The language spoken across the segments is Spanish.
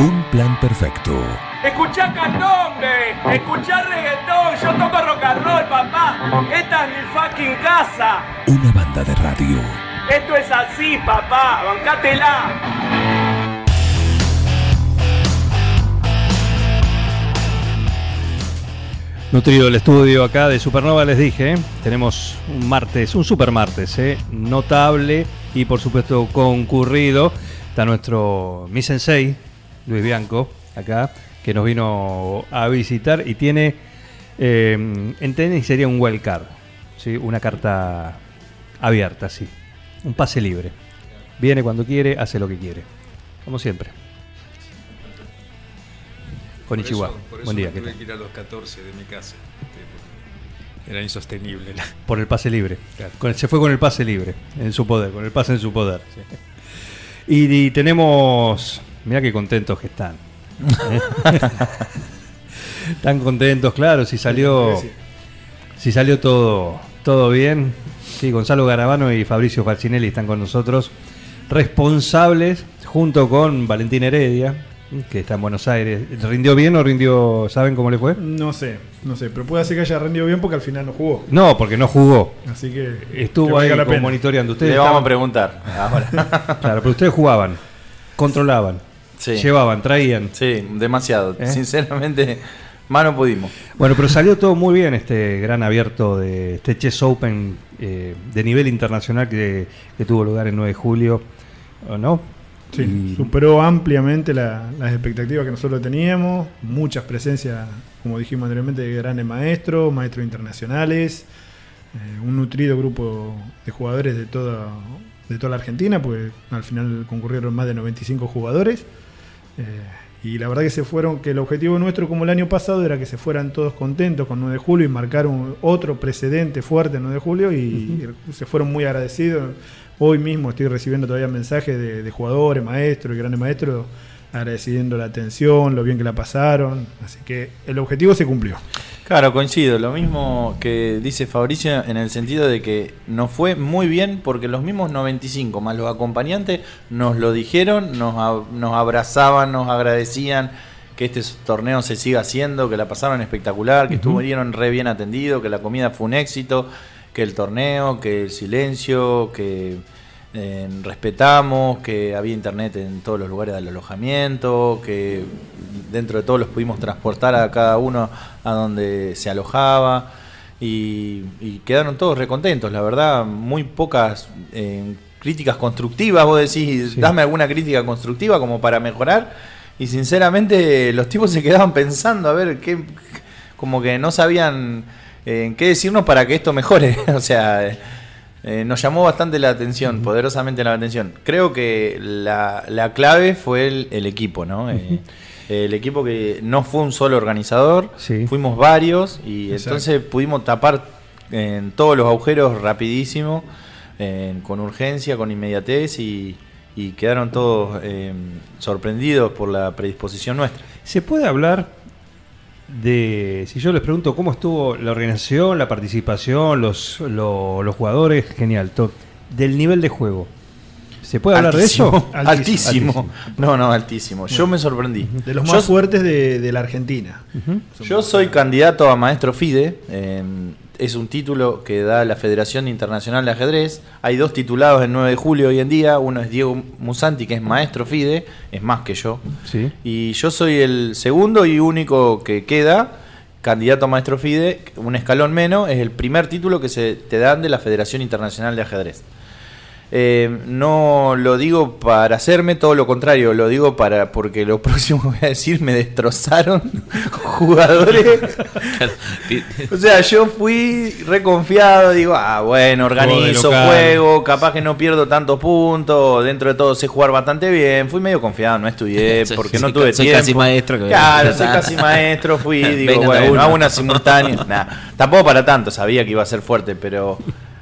Un plan perfecto. Escuchá candombe, escuchá reggaetón, yo toco rock and roll, papá. Esta es mi fucking casa. Una banda de radio. Esto es así, papá, bancátela. Nutrido el estudio acá de Supernova, les dije, ¿eh? tenemos un martes, un super martes, ¿eh? notable y por supuesto concurrido. Está nuestro mi sensei, Luis Bianco, acá, que nos vino a visitar y tiene, eh, en tenis sería un wild card, ¿sí? una carta abierta, sí, un pase libre. Viene cuando quiere, hace lo que quiere, como siempre. Con Por Ichiwa. eso- por eso Buen día, me ¿qué tuve tal? que ir a los 14 de mi casa. este, Era insostenible. la- Por el pase libre. Claro. Con- se fue con el pase libre, en su poder, con el pase en su poder. Y, y tenemos. Mirá qué contentos que están. ¿eh? Están contentos, claro, si salió. Si salió todo, todo bien. Sí, Gonzalo Garabano y Fabricio Falcinelli están con nosotros. Responsables, junto con Valentín Heredia, que está en Buenos Aires. ¿Rindió bien o rindió. ¿Saben cómo le fue? No sé, no sé, pero puede ser que haya rendido bien porque al final no jugó. No, porque no jugó. Así que Estuvo que ahí la como monitoreando. Ustedes Le vamos a preguntar ahora. Claro, pero ustedes jugaban, controlaban, Sí. llevaban, traían. Sí, demasiado. ¿Eh? Sinceramente, más no pudimos. Bueno, pero salió todo muy bien este gran abierto de este Chess Open eh, de nivel internacional que, que tuvo lugar el 9 de julio, ¿o ¿no? Sí, Y- superó ampliamente la- las expectativas que nosotros teníamos, muchas presencias, como dijimos anteriormente, de grandes maestros, maestros internacionales, eh, un nutrido grupo de jugadores de toda, de toda la Argentina, pues al final concurrieron más de 95 jugadores. Eh, y la verdad que se fueron, que el objetivo nuestro como el año pasado era que se fueran todos contentos con 9 de julio y marcar un- otro precedente fuerte en 9 de julio y se fueron muy agradecidos. Hoy mismo estoy recibiendo todavía mensajes de, de jugadores, maestros y grandes maestros agradeciendo la atención, lo bien que la pasaron. Así que el objetivo se cumplió. Claro, coincido. Lo mismo que dice Fabricio en el sentido de que nos fue muy bien porque los mismos 95 más los acompañantes nos lo dijeron, nos, ab- nos abrazaban, nos agradecían que este torneo se siga haciendo, que la pasaron espectacular, que estuvieron re bien atendidos, que la comida fue un éxito, que el torneo, que el silencio, que eh, respetamos, que había internet en todos los lugares del alojamiento, que dentro de todos los pudimos transportar a cada uno a donde se alojaba y, y quedaron todos recontentos, la verdad, muy pocas eh, críticas constructivas, vos decís, Sí. dame alguna crítica constructiva como para mejorar y sinceramente los tipos se quedaban pensando a ver qué, como que no sabían eh, en qué decirnos para que esto mejore, o sea... eh, nos llamó bastante la atención, poderosamente la atención. Creo que la, la clave fue el, el equipo, ¿no? Eh, el equipo que no fue un solo organizador, Sí. fuimos varios y Exacto. entonces pudimos tapar en todos los agujeros rapidísimo, con urgencia, con inmediatez y, y quedaron todos eh, sorprendidos por la predisposición nuestra. ¿Se puede hablar de, si yo les pregunto cómo estuvo la organización, la participación, los, lo- los jugadores, genial, todo, del nivel de juego? ¿Se puede hablar de eso? Altísimo. Altísimo. Altísimo. No, no, altísimo. Yo me sorprendí. De los Yo más fuertes de, de la Argentina. Yo soy candidato a maestro FIDE. eh, es un título que da la Federación Internacional de Ajedrez. Hay dos titulados el 9 de julio hoy en día. Uno es Diego Musanti, que es maestro FIDE, es más que yo. Sí. Y yo soy el segundo y único que queda candidato a maestro FIDE, un escalón menos. Es el primer título que se te dan de la Federación Internacional de Ajedrez. Eh, no lo digo para hacerme, todo lo contrario, lo digo para porque lo próximo que voy a decir me destrozaron jugadores. o sea, yo fui reconfiado, digo, ah, bueno, organizo, juego, capaz que no pierdo tantos puntos, dentro de todo sé jugar bastante bien. Fui medio confiado, no estudié porque soy no tuve ca- soy tiempo. casi maestro que- Claro, soy casi maestro, fui, digo, bueno, hago una simultánea. Nah, tampoco para tanto, sabía que iba a ser fuerte, pero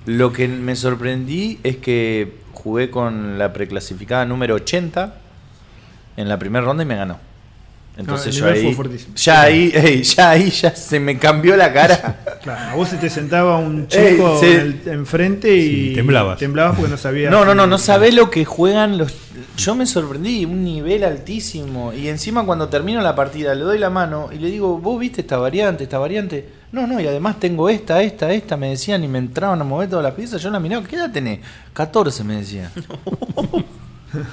lo que me sorprendí es que jugué con la preclasificada número 80 en la primera ronda y me ganó. Entonces el yo ahí, ya ahí, ey, ya ahí ya se me cambió la cara. Claro, a vos se te sentaba un Ey, chico en el- enfrente y Sí, temblabas. temblabas porque no sabías. No, no, no, no sabés lo que juegan los Yo me sorprendí, un nivel altísimo. Y encima cuando termino la partida le doy la mano y le digo, ¿vos viste esta variante, esta variante? No, no, y además tengo esta, esta, esta, me decían y me entraban a mover todas las piezas. Yo la miraba, ¿qué edad tenés? 14 me decía.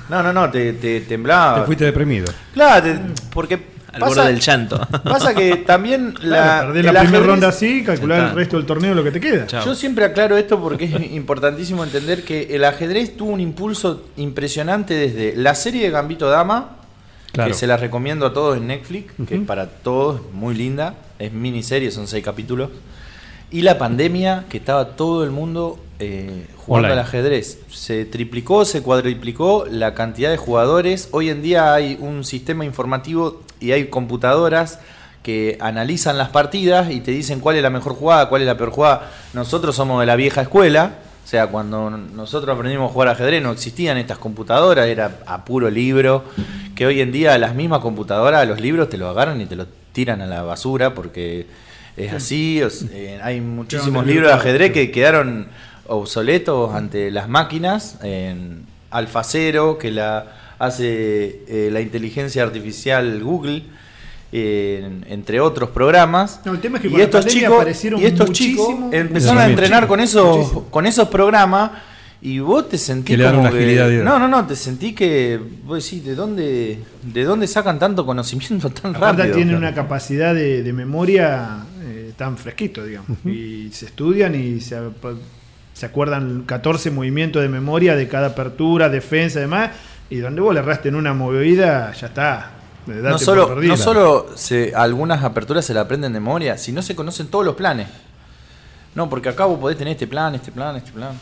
No, no, no, te, te temblaba. Te fuiste deprimido. Claro, te- porque Al borde del llanto. Pasa que también la, Claro, perdés el la primera ajedrez- ronda así, calcular el resto del torneo lo que te queda. Chao. Yo siempre aclaro esto porque es importantísimo entender que el ajedrez tuvo un impulso impresionante desde la serie de Gambito Dama, Claro. que se la recomiendo a todos en Netflix, que es para todos, muy linda, es miniserie, son seis capítulos, y la pandemia, que estaba todo el mundo eh, jugando Online. al ajedrez. Se triplicó, se cuadriplicó la cantidad de jugadores. Hoy en día hay un sistema informativo y hay computadoras que analizan las partidas y te dicen cuál es la mejor jugada, cuál es la peor jugada. Nosotros somos de la vieja escuela, o sea, cuando nosotros aprendimos a jugar ajedrez no existían estas computadoras, era a puro libro, que hoy en día las mismas computadoras, los libros te lo agarran y te lo tiran a la basura porque es así, o eh, hay muchísimos libros de ajedrez que quedaron obsoletos ante las máquinas, en Alfacero, que la hace eh, la inteligencia artificial Google, en- entre otros programas. No, el tema es que y estos chicos, aparecieron y estos chicos empezaron a entrenar con esos, Muchísimo. con esos programas y vos te sentís Que como una agilidad de- no, no, no, te sentí que vos decís, ¿de dónde, de dónde sacan tanto conocimiento tan Aparte rápido? tienen una capacidad de, de memoria eh, tan fresquito, digamos. Y se estudian y se, se acuerdan 14 movimientos de memoria de cada apertura, defensa y demás. Y donde vos le erraste en una movida, ya está. No solo, no solo se, algunas aperturas se la aprenden de memoria, sino se conocen todos los planes. No, porque acá vos podés tener este plan, este plan, este plan.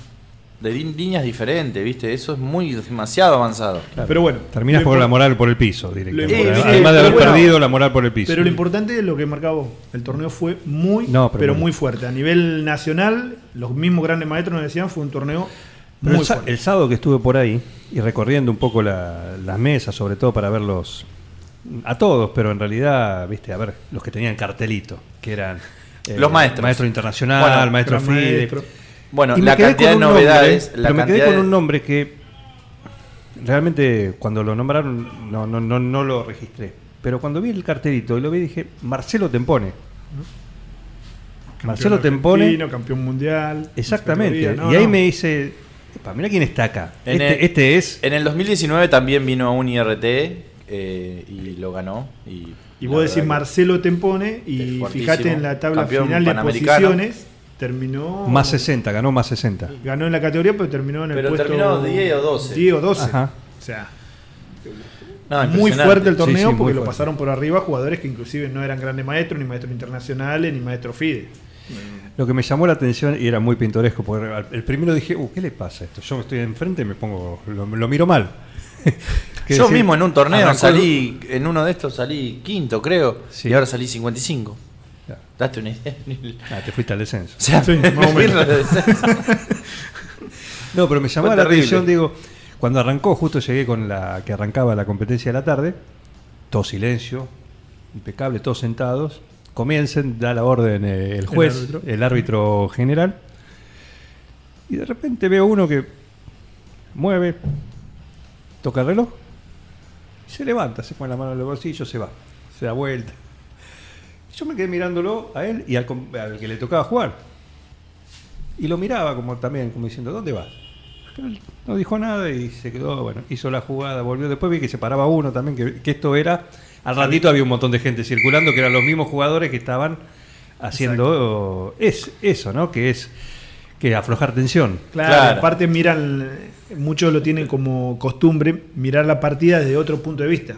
De líneas diferentes, ¿viste? Eso es muy demasiado avanzado. Pero bueno. Terminas por la moral por el piso directamente. Además de haber bueno, perdido la moral por el piso. Pero lo importante es lo que marcaba vos. El torneo fue muy, No, pero muy fuerte. A nivel nacional, los mismos grandes maestros nos decían, fue un torneo muy el, fuerte. el sábado que estuve por ahí y recorriendo un poco la- las mesas, sobre todo para verlos a todos, pero en realidad, viste, a ver, los que tenían cartelito, que eran eh, Los maestros. maestro internacional, Bueno, maestro FIDE. maestro. Bueno, Y la cantidad de nombre, novedades. la pero me quedé con de- un nombre que realmente cuando lo nombraron no, no, no, no lo registré. Pero cuando vi el cartelito y lo vi dije, Marcelo Tempone. Marcelo Campeón Tempone. campeón mundial. Exactamente. no, y ahí no. me dice, "Epa, mira quién está acá. Este, el- este es... En el 2019 también vino un IRT eh, y lo ganó. Y, Y vos decís Marcelo Tempone y fíjate en la tabla final de posiciones, terminó Más 60, ganó más 60. ganó en la categoría, pero terminó en el Pero puesto terminó 10 o 12. 10 o 12. Ajá. O sea, No, muy fuerte el torneo sí, porque lo pasaron por arriba jugadores que inclusive no eran grandes maestros, ni maestros internacionales, ni maestros FIDE. Lo que me llamó la atención y era muy pintoresco, porque el primero dije, uh, ¿qué le pasa a esto? Yo estoy enfrente y me pongo, lo, lo miro mal. Yo decir, mismo en un torneo arrancó- salí, en uno de estos salí quinto, creo, Sí. y ahora salí 55. Date una idea. Ah, te fuiste al descenso. O sea, Sí, más o menos. No, pero me llamó Fue la terrible. atención, digo, cuando arrancó, justo llegué con la que arrancaba la competencia de la tarde, todo silencio, impecable, todos sentados. Comiencen, da la orden eh, el juez, árbitro. el árbitro general, y de repente veo uno que mueve, toca el reloj, y se levanta, se pone la mano en el bolsillo, se va, se da vuelta. Yo me quedé mirándolo a él y al, com- al que le tocaba jugar. Y lo miraba como también, como diciendo, ¿dónde vas? Pero él no dijo nada y se quedó, bueno, hizo la jugada, volvió. Después vi que se paraba uno también, que, que esto era. Al ratito había un montón de gente circulando, que eran los mismos jugadores que estaban haciendo es, eso, ¿no? Que es que aflojar tensión. Claro, Claro. aparte miran, muchos lo tienen como costumbre, mirar la partida desde otro punto de vista.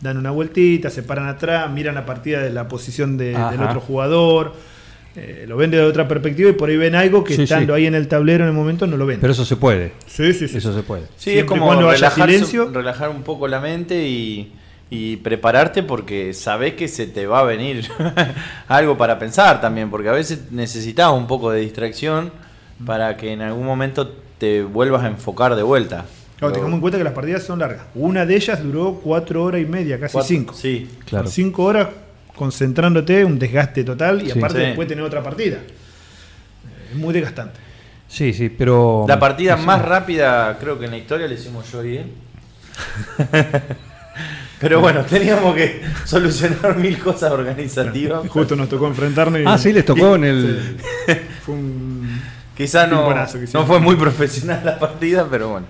Dan una vueltita, se paran atrás, miran la partida de la posición de- del otro jugador, eh, lo ven desde otra perspectiva y por ahí ven algo que Sí, estando sí. ahí en el tablero en el momento no lo ven. Pero eso se puede. sí, sí, sí. Eso se puede. Sí, Siempre es como cuando haya relajar, silencio. relajar un poco la mente y, y prepararte porque sabés que se te va a venir algo para pensar también, porque a veces necesitas un poco de distracción para que en algún momento te vuelvas a enfocar de vuelta. Claro, tengamos en cuenta que las partidas son largas. Una de ellas duró cuatro horas y media, casi Cuatro- cinco. Sí. Claro. Cinco horas concentrándote, un desgaste total y Sí. aparte Sí. después tener otra partida. Eh, Es muy desgastante. Sí, sí, pero. La partida más rápida creo que en la historia la hicimos yo y él. Pero bueno, teníamos que solucionar mil cosas organizativas. Justo nos tocó enfrentarnos. y- Ah, sí, les tocó en el. Sí. Fue un. Quizás no, que no fue muy profesional la partida, pero bueno.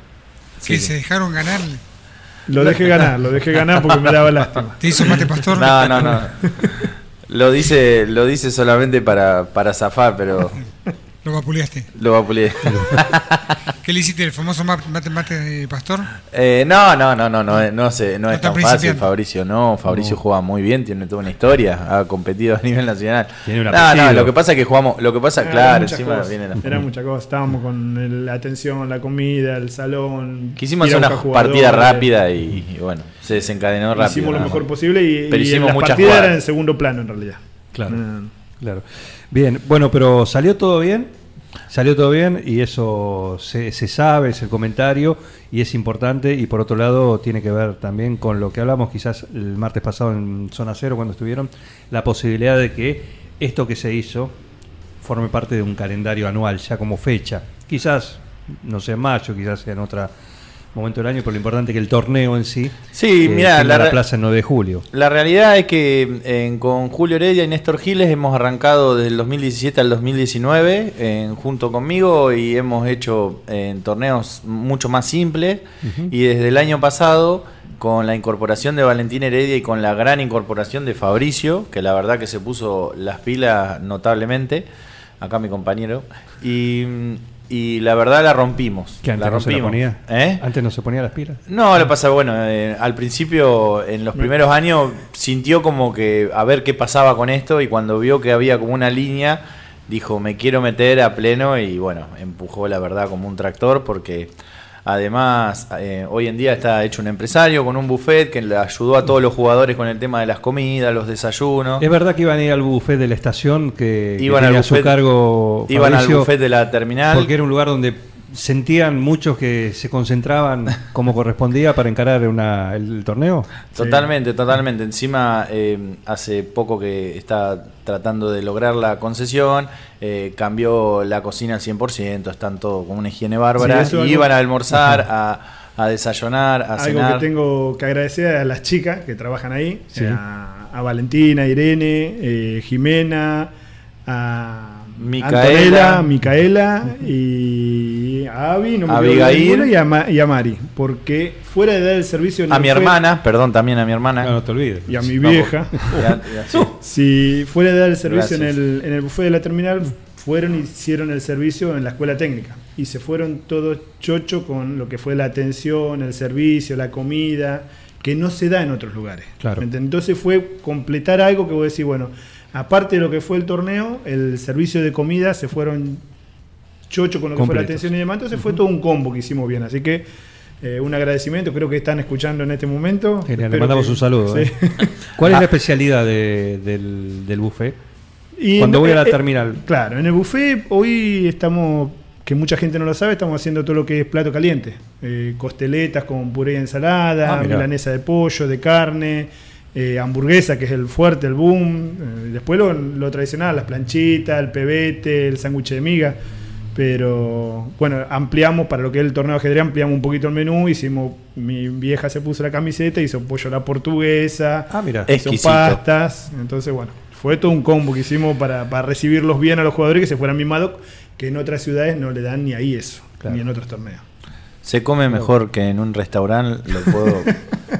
Que se dejaron ganar. Lo dejé ganar, lo dejé ganar porque me daba lástima. ¿Te hizo mate pastor? No, no, no. Lo dice, lo dice solamente para, para zafar, pero Lo vapuleaste. lo va a pulir. ¿Qué le hiciste? ¿El famoso ma- mate, mate de pastor? Eh, no, no, no, no, no, no, sé, no No es tan fácil. Fabricio. No, Fabricio No. juega muy bien, tiene toda una historia, ha competido a nivel nacional. Tiene un no, no, lo que pasa es que jugamos, lo que pasa, Eran claro, encima cosas, viene la Eran muchas cosas. Estábamos con el- la atención, la comida, el salón. Quisimos hacer una partida rápida y, y bueno, se desencadenó rápido. Hicimos lo mejor posible y, Pero y hicimos las muchas partidas jugadas. eran en segundo plano en realidad. Claro. Claro. Bien, bueno, pero salió todo bien. Salió todo bien y eso se, se sabe, es el comentario y es importante. Y por otro lado, tiene que ver también con lo que hablamos quizás el martes pasado en Zona Cero, cuando estuvieron, la posibilidad de que esto que se hizo forme parte de un calendario anual, ya como fecha. Quizás, no sé, en mayo, quizás sea en otro momento del año, pero lo importante es que el torneo en sí Sí, eh, mira, la la, plaza el 9 de julio. La realidad es que eh, con Julio Heredia y Néstor Giles hemos arrancado desde el 2017 al 2019 eh, junto conmigo y hemos hecho torneos mucho más simples y desde el año pasado con la incorporación de Valentín Heredia y con la gran incorporación de Fabricio, que la verdad que se puso las pilas notablemente, acá mi compañero, y, y la verdad la rompimos. Que antes la no se la rompimos. ponía. ¿Eh? Antes no se ponía las pilas. No, lo pasa, bueno, eh, al principio, en los primeros años, sintió como que a ver qué pasaba con esto y cuando vio que había como una línea, dijo, me quiero meter a pleno y bueno, empujó la verdad como un tractor porque además eh, hoy en día está hecho un empresario con un buffet que le ayudó a todos los jugadores con el tema de las comidas, los desayunos. Es verdad que iban a ir al buffet de la estación que, que Iban al tenía a su cargo Iban al buffet de la terminal. porque era un lugar donde sentían muchos que se concentraban como correspondía para encarar una, el, torneo. Totalmente, totalmente. Encima, eh, hace poco que está tratando de lograr la concesión, eh, cambió la cocina al 100%, están todo con una higiene bárbara. Sí, y algo- iban a almorzar, a, a desayunar, a Algo cenar. que tengo que agradecer a las chicas que trabajan ahí, Sí. a, a Valentina, a Irene, eh, Jimena, a Micaela. Antonella, Micaela y a Avi, no me Abigail. y a, Ma- y a Mari, porque fuera de dar el servicio en A mi hermana, perdón, también a mi hermana. No, no te olvides. y a mi vieja, sí. si fuera de dar el servicio en el, en el buffet de la terminal, fueron y hicieron el servicio en la escuela técnica. Y se fueron todos chocho con lo que fue la atención, el servicio, la comida, que no se da en otros lugares. Claro. Entonces fue completar algo que vos decís, bueno, aparte de lo que fue el torneo, el servicio de comida se fueron chocho con lo que fue la atención y demás. Entonces fue todo un combo que hicimos bien. Así que eh, un agradecimiento, creo que están escuchando en este momento. Genial, le mandamos que- un saludo. Sí. ¿eh? ¿Cuál es Ah. la especialidad de- del, del buffet? Y Cuando en- voy a la eh, terminal. Claro, en el buffet hoy estamos, que mucha gente no lo sabe, estamos haciendo todo lo que es plato caliente. Costeletas con puré y ensalada, Ah, milanesa de pollo, de carne, eh, hamburguesa, que es el fuerte, el boom. eh, después lo, lo tradicional, las planchitas, el pebete, el sándwich de miga. Pero bueno, ampliamos para lo que es el torneo de ajedrez, ampliamos un poquito el menú. Hicimos, mi vieja se puso la camiseta, hizo pollo a la portuguesa, Ah, mira. Hizo Exquisito. pastas. Entonces, bueno, fue todo un combo que hicimos para, para recibirlos bien a los jugadores que se fueran mimados, que en otras ciudades no le dan ni ahí eso, Claro. ni en otros torneos. Se come mejor que en un restaurante, lo puedo,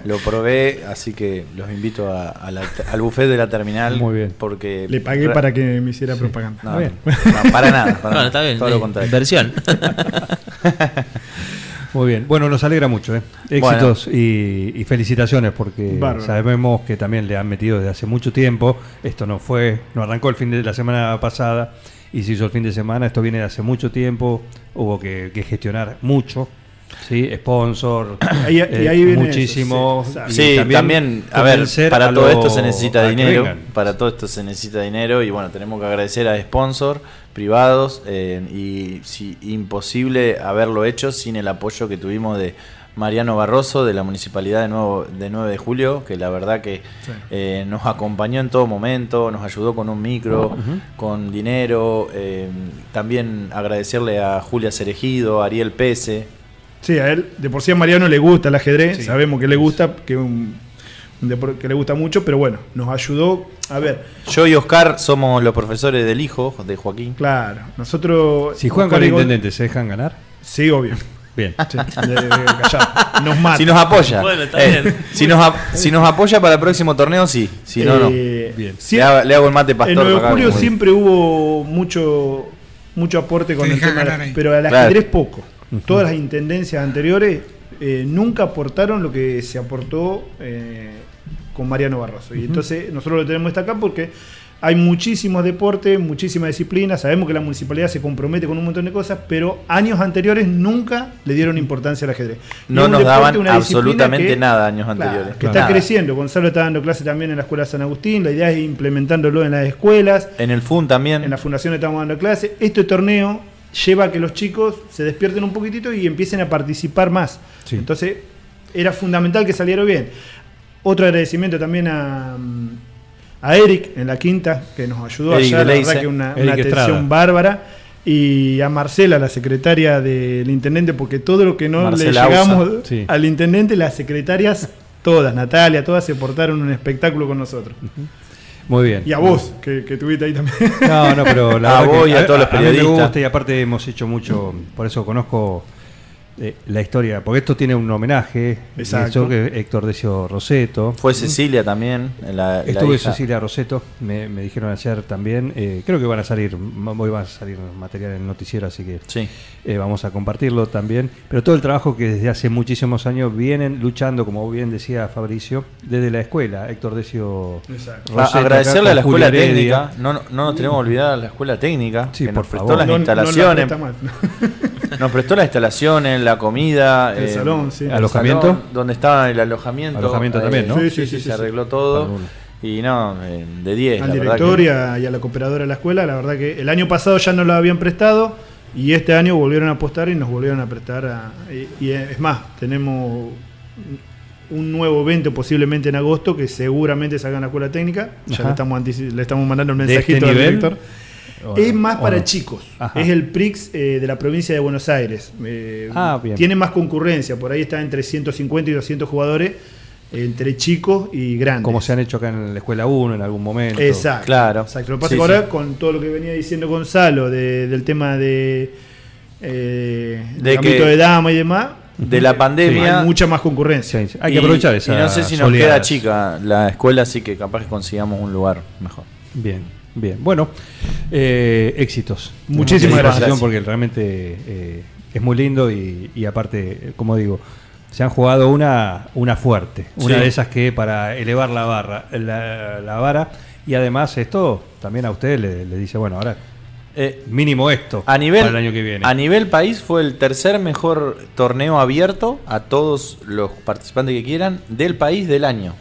lo probé, así que los invito a- a la- al buffet de la terminal. Muy bien. Porque Le pagué para que me hiciera propaganda. No, no, para nada. para Bueno, nada. está bien. Todo lo contrario. Inversión. Muy bien. Bueno, nos alegra mucho. ¿eh? Éxitos y, y felicitaciones porque Bárbaro. sabemos que también le han metido desde hace mucho tiempo. Esto no fue, no arrancó el fin de la semana pasada y se hizo el fin de semana. Esto viene de hace mucho tiempo. Hubo que, que gestionar mucho. ¿Sí? Sponsor, y eh, ahí viene muchísimo. eso, sí, exacto. y Sí, también, a ver, para a todo lo- esto se necesita dinero. Para todo esto se necesita dinero y bueno, tenemos que agradecer a sponsor privados eh, y si, imposible haberlo hecho sin el apoyo que tuvimos de Mariano Barroso de la Municipalidad de, Nuevo, de 9 de Julio, que la verdad que Sí. eh, nos acompañó en todo momento, nos ayudó con un micro, con dinero. eh, también agradecerle a Julia Cerejido, a Ariel Pese, Sí, a él, de por sí a Mariano le gusta el ajedrez, Sí. sabemos que le gusta, que es un, un deporte que le gusta mucho, pero bueno, nos ayudó. A ver, Yo y Oscar somos los profesores del hijo de Joaquín. claro, nosotros. Si juegan con Oscar el y Gol- intendente, ¿se dejan ganar? Sí, obvio. Bien. Sí. Nos mata. Si nos apoya. Bueno, está Eh, bien. si, nos ap- si nos apoya para el próximo torneo, sí. Si no, no. Eh, Bien. Le hago, le hago el mate En pastor. 9 de julio siempre hubo mucho mucho aporte con el tema, pero al Claro. Todas las intendencias anteriores eh, nunca aportaron lo que se aportó eh, con Mariano Barroso. Y entonces nosotros lo tenemos acá porque hay muchísimos deportes, muchísimas disciplinas. Sabemos que la municipalidad se compromete con un montón de cosas, pero años anteriores nunca le dieron importancia al ajedrez. No nos deporte, daban absolutamente que- nada años Claro, anteriores. que está Nada. creciendo. Gonzalo está dando clase también en la Escuela San Agustín. La idea es implementándolo en las escuelas. En el FUN también. En la fundación estamos dando clases. Este torneo lleva a que los chicos se despierten un poquitito y empiecen a participar más. Sí. Entonces, era fundamental que saliera bien. Otro agradecimiento también a, a Eric en la quinta, que nos ayudó Eric allá, la verdad que una, una atención Estrada. bárbara. Y a Marcela, la secretaria del intendente, porque todo lo que no Marcela le llegamos. Sí. al intendente, las secretarias, todas, Natalia, todas se portaron un espectáculo con nosotros. Muy bien. Y a vos, que, que tuviste ahí también. No, no, pero la A verdad vos que y a todos los mí me periodistas. gusta y aparte hemos hecho mucho, por eso conozco eh, la historia, porque esto tiene un homenaje. Exacto. Que Héctor Decio Roseto. Fue Cecilia también. La, la Estuve hija. Cecilia Roseto, me, me dijeron ayer también. eh, creo que van a salir, hoy va a salir material en el noticiero, así que Sí. eh, vamos a compartirlo también. Pero todo el trabajo que desde hace muchísimos años vienen luchando, como bien decía Fabricio, desde la escuela. Héctor Decio Exacto. A- agradecerle a la escuela Julio técnica. No, no, no nos tenemos que olvidar a la escuela técnica. Sí, que por nos prestó favor. las No- no la instalaciones. presta mal. nos prestó las instalaciones, la comida. El salón, sí. el ¿Alojamiento? salón, donde estaba el alojamiento. Alojamiento también, ¿no? Sí, Sí, sí, sí, sí, sí, se sí. arregló todo. Y no, eh, de 10. al la director que- y a, y a la cooperadora de la escuela. La verdad que el año pasado ya nos lo habían prestado y este año volvieron a apostar y nos volvieron a prestar. a- y, y es más, tenemos un nuevo evento posiblemente en agosto que seguramente salga en la escuela técnica. Ya Ajá. le estamos, le estamos mandando el ¿De mensajito este al nivel? director. ¿O Es más ¿O para no? chicos. Ajá. Es el PRIX eh, de la provincia de Buenos Aires. Eh, Ah, bien. Tiene más concurrencia. Por ahí está entre 150 y 200 jugadores. Entre chicos y grandes. Como se han hecho acá en la escuela 1 en algún momento. Exacto. Claro. Exacto. Lo que pasa Sí, es que ahora, sí. con todo lo que venía diciendo Gonzalo de- del tema de. Eh, De que- de dama y demás, De la pandemia. hay mucha más concurrencia. Hay y- que aprovechar esa Y no sé si nos queda chica la escuela, así que capaz que consigamos un lugar mejor. Bien, bien. Bueno, eh, éxitos. Muchísimas gracias. Porque realmente eh, es muy lindo y, y aparte, como digo, se han jugado una, una fuerte, una Sí. de esas que para elevar la barra, la, la vara y además esto también a usted le, le dice, bueno, ahora Eh, mínimo esto a nivel, para el año que viene. A nivel país fue el tercer mejor torneo abierto a todos los participantes que quieran del país del año.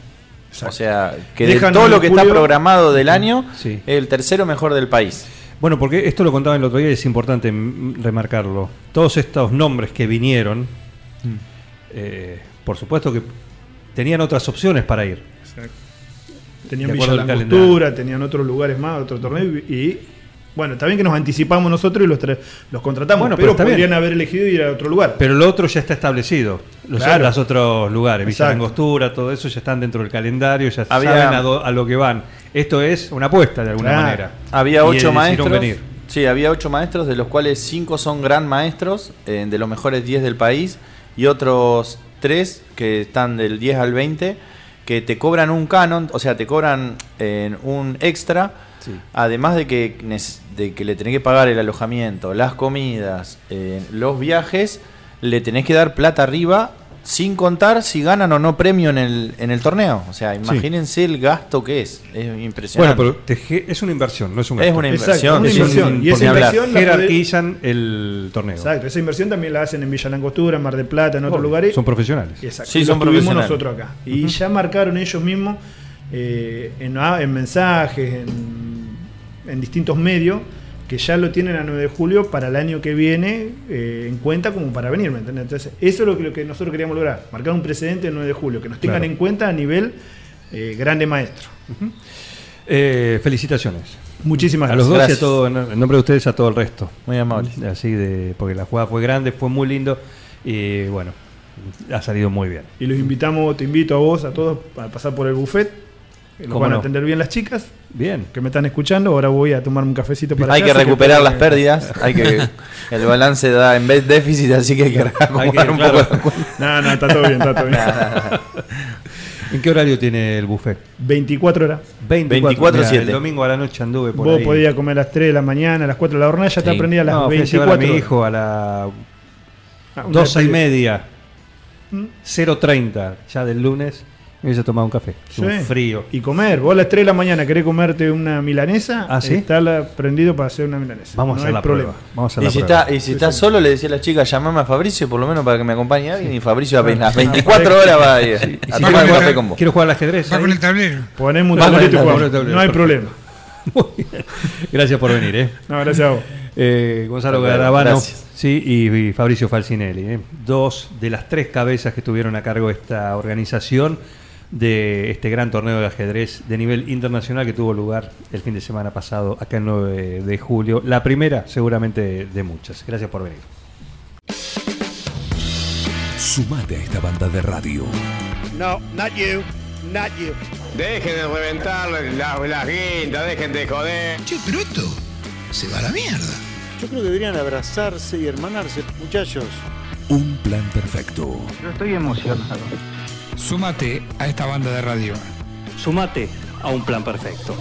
Exacto. O sea, que de Dejan todo en lo que está programado del año, Sí. el tercero mejor del país. Bueno, porque esto lo contaba el otro día y es importante remarcarlo. Todos estos nombres que vinieron, Mm. eh, por supuesto que tenían otras opciones para ir. Tenían De Villa Langostura, tenían otros lugares más, otro torneo. Y, bueno, está bien que nos anticipamos nosotros y los, los contratamos, Bueno, pero podrían bien. haber elegido ir a otro lugar. Pero lo otro ya está establecido. Los, Claro. los otros lugares, Villa. Langostura, todo eso ya están dentro del calendario, ya Había- saben a, do- a lo que van. Esto es una apuesta de alguna Claro. manera. Había ocho decidieron maestros. venir. Sí, había ocho maestros, de los cuales cinco son gran maestros, eh, de los mejores 10 del país, y otros tres que están del 10 al 20, que te cobran un canon, o sea, te cobran eh, un extra, Sí. además de que, de que le tenés que pagar el alojamiento, las comidas, eh, los viajes, le tenés que dar plata arriba. Sin contar si ganan o no premio en el, en el torneo. O sea, imagínense el gasto que es. Es Bueno, impresionante. pero te es una inversión, no es un es gasto. una Exacto, inversión. una es inversión. Y esa inversión la jerarquizan el torneo. Exacto, esa inversión también la hacen en Villa Langostura, en Mar del Plata, en otros Obvio, lugares. Son profesionales. Exacto. Sí, y son profesionales. nosotros acá. Y ya marcaron ellos mismos eh, en, ah, en mensajes, en, en distintos medios, que ya lo tienen a 9 de julio para el año que viene eh, en cuenta como para venir, ¿me entendés? Entonces, eso es lo que, lo que nosotros queríamos lograr, marcar un precedente el 9 de julio, que nos tengan Claro. en cuenta a nivel eh, grande maestro. Eh, felicitaciones. Muchísimas A los gracias. dos y a todo, en en nombre de ustedes a todo el resto. Muy amable. Así de, porque la jugada fue grande, fue muy lindo. Y bueno, ha salido muy bien. Y los invitamos, te invito a vos, a todos, a pasar por el buffet. Los ¿Cómo van a no? atender bien las chicas Bien. que me están escuchando. Ahora voy a tomarme un cafecito para Hay que recuperar tengo las que- pérdidas, hay que el balance da en vez déficit, así que hay que acomodar un claro. poco. No, no, está todo bien, está todo bien. ¿En qué horario tiene el buffet? 24 horas. 24 24/7. El domingo a la noche anduve por Vos ahí. podías comer a las 3 de la mañana, a las 4 de la jornada, ya está Sí. prendida a las no, fui a 24 llevar a mi horas. hijo a las Ah, una 12 y media. ¿Mm? 0.30 ya del lunes. Me hubiese tomado un café. Sí. Un frío. Y comer. Vos a las 3 de la mañana querés comerte una milanesa, Ah, ¿sí? está la- prendido para hacer una milanesa. Vamos no a hacer hay la problema. prueba. Vamos a hacer Y la si, prueba. está, y si está solo, le decía a la chica, llamame a Fabricio por lo menos para que me acompañe alguien. Y Fabricio a las ah, 24 horas va a ir Y a si tomar un café con vos. quiero jugar al ajedrez. Va con el tablero. Ponemos un tablero jugamos. tablero, No hay problema. Muy bien. Gracias por venir, ¿eh? No, gracias a vos. Eh, Gonzalo Garabano sí, y, y Fabricio Falcinelli, ¿eh? dos de las tres cabezas que estuvieron a cargo de esta organización de este gran torneo de ajedrez de nivel internacional que tuvo lugar el fin de semana pasado acá el 9 de julio. La primera seguramente de muchas. Gracias por venir. Sumate a esta banda de radio. No, not you, not you. Dejen de reventar las, las guindas, dejen de joder. Che, pero esto se va a la mierda. Yo creo que deberían abrazarse y hermanarse, muchachos. Un plan perfecto. Súmate a esta banda de radio. Sumate a un plan perfecto.